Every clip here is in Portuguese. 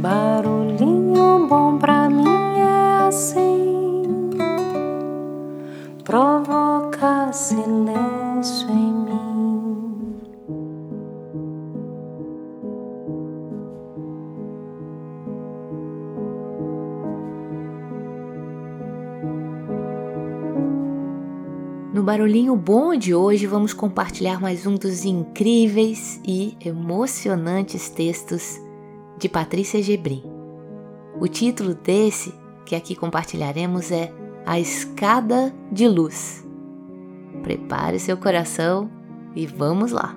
Barulhinho bom pra mim é assim, provoca silêncio em mim. No Barulhinho Bom de hoje, vamos compartilhar mais um dos incríveis e emocionantes textos de Patrícia Gebrim. O título desse que aqui compartilharemos é A Escada de Luz. Prepare seu coração e vamos lá.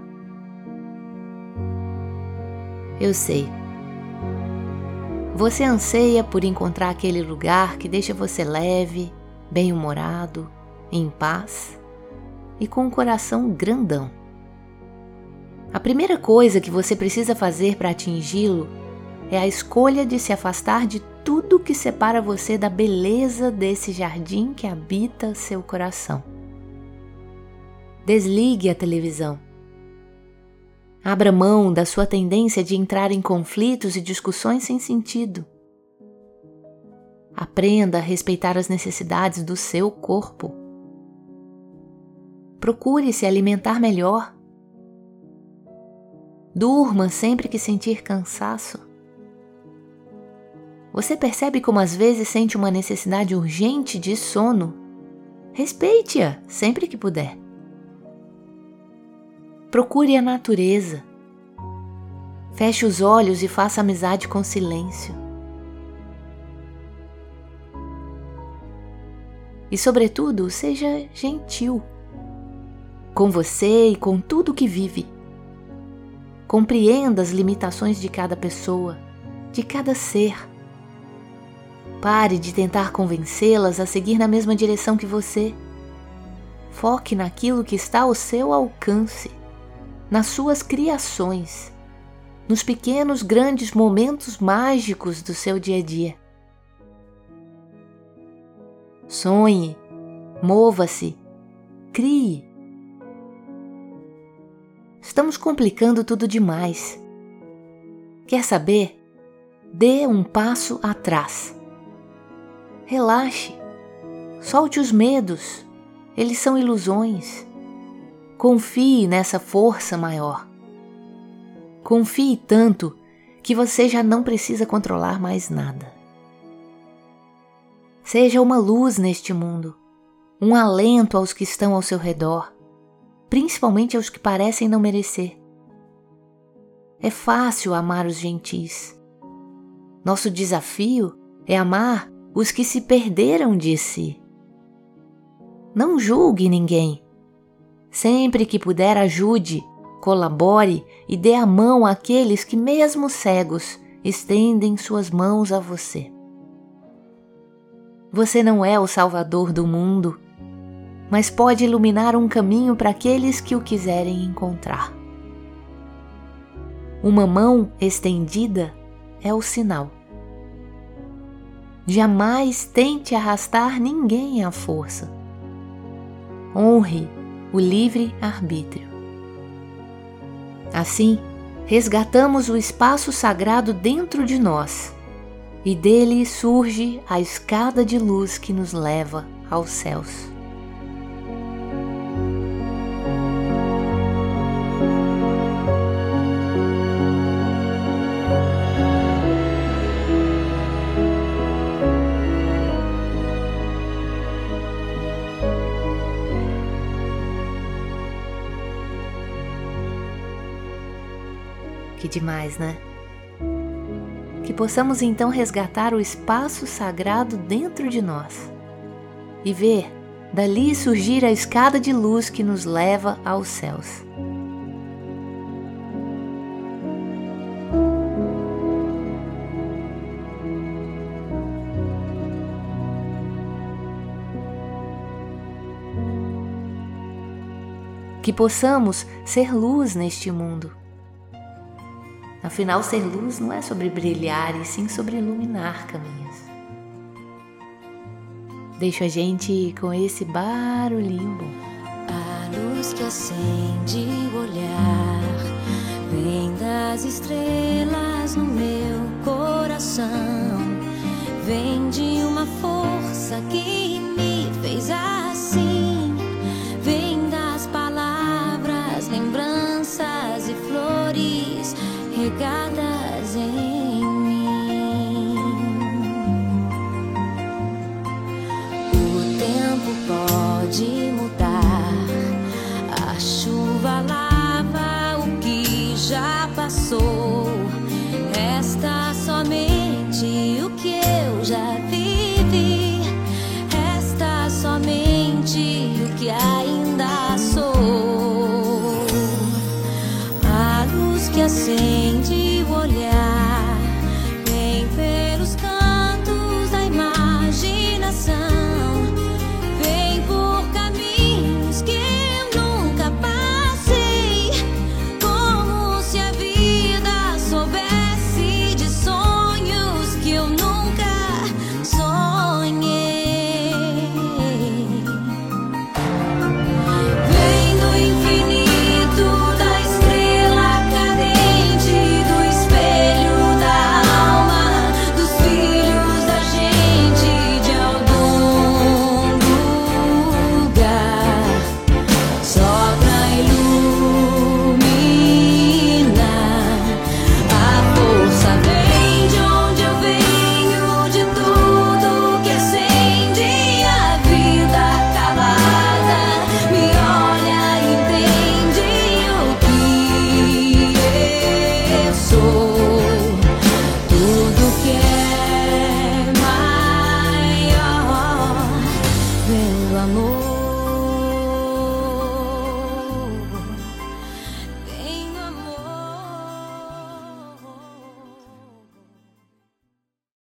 Eu sei. Você anseia por encontrar aquele lugar que deixa você leve, bem-humorado, em paz e com um coração grandão. A primeira coisa que você precisa fazer para atingi-lo é a escolha de se afastar de tudo que separa você da beleza desse jardim que habita seu coração. Desligue a televisão. Abra mão da sua tendência de entrar em conflitos e discussões sem sentido. Aprenda a respeitar as necessidades do seu corpo. Procure se alimentar melhor. Durma sempre que sentir cansaço. Você percebe como às vezes sente uma necessidade urgente de sono? Respeite-a sempre que puder. Procure a natureza. Feche os olhos e faça amizade com silêncio. E, sobretudo, seja gentil com você e com tudo que vive. Compreenda as limitações de cada pessoa, de cada ser Pare de tentar convencê-las a seguir na mesma direção que você. Foque naquilo que está ao seu alcance, nas suas criações, nos pequenos, grandes momentos mágicos do seu dia a dia. Sonhe, mova-se, crie. Estamos complicando tudo demais. Quer saber? Dê um passo atrás Relaxe. Solte os medos. Eles são ilusões. Confie nessa força maior. Confie tanto que você já não precisa controlar mais nada. Seja uma luz neste mundo, um alento aos que estão ao seu redor, principalmente aos que parecem não merecer. É fácil amar os gentis. Nosso desafio é amar os que se perderam de si. Não julgue ninguém. Sempre que puder, ajude, colabore e dê a mão àqueles que, mesmo cegos, estendem suas mãos a você. Você não é o salvador do mundo, mas pode iluminar um caminho para aqueles que o quiserem encontrar. Uma mão estendida é o sinal Jamais tente arrastar ninguém à força. Honre o livre arbítrio. Assim, resgatamos o espaço sagrado dentro de nós e dele surge a escada de luz que nos leva aos céus. Que demais, né? Que possamos então resgatar o espaço sagrado dentro de nós e ver dali surgir a escada de luz que nos leva aos céus. Que possamos ser luz neste mundo Afinal, ser luz não é sobre brilhar, e sim sobre iluminar caminhos. Deixa a gente com esse barulhinho. A luz que acende o olhar vem das estrelas no meu coração. Vem de uma força que me fez assim. Tende o olhar.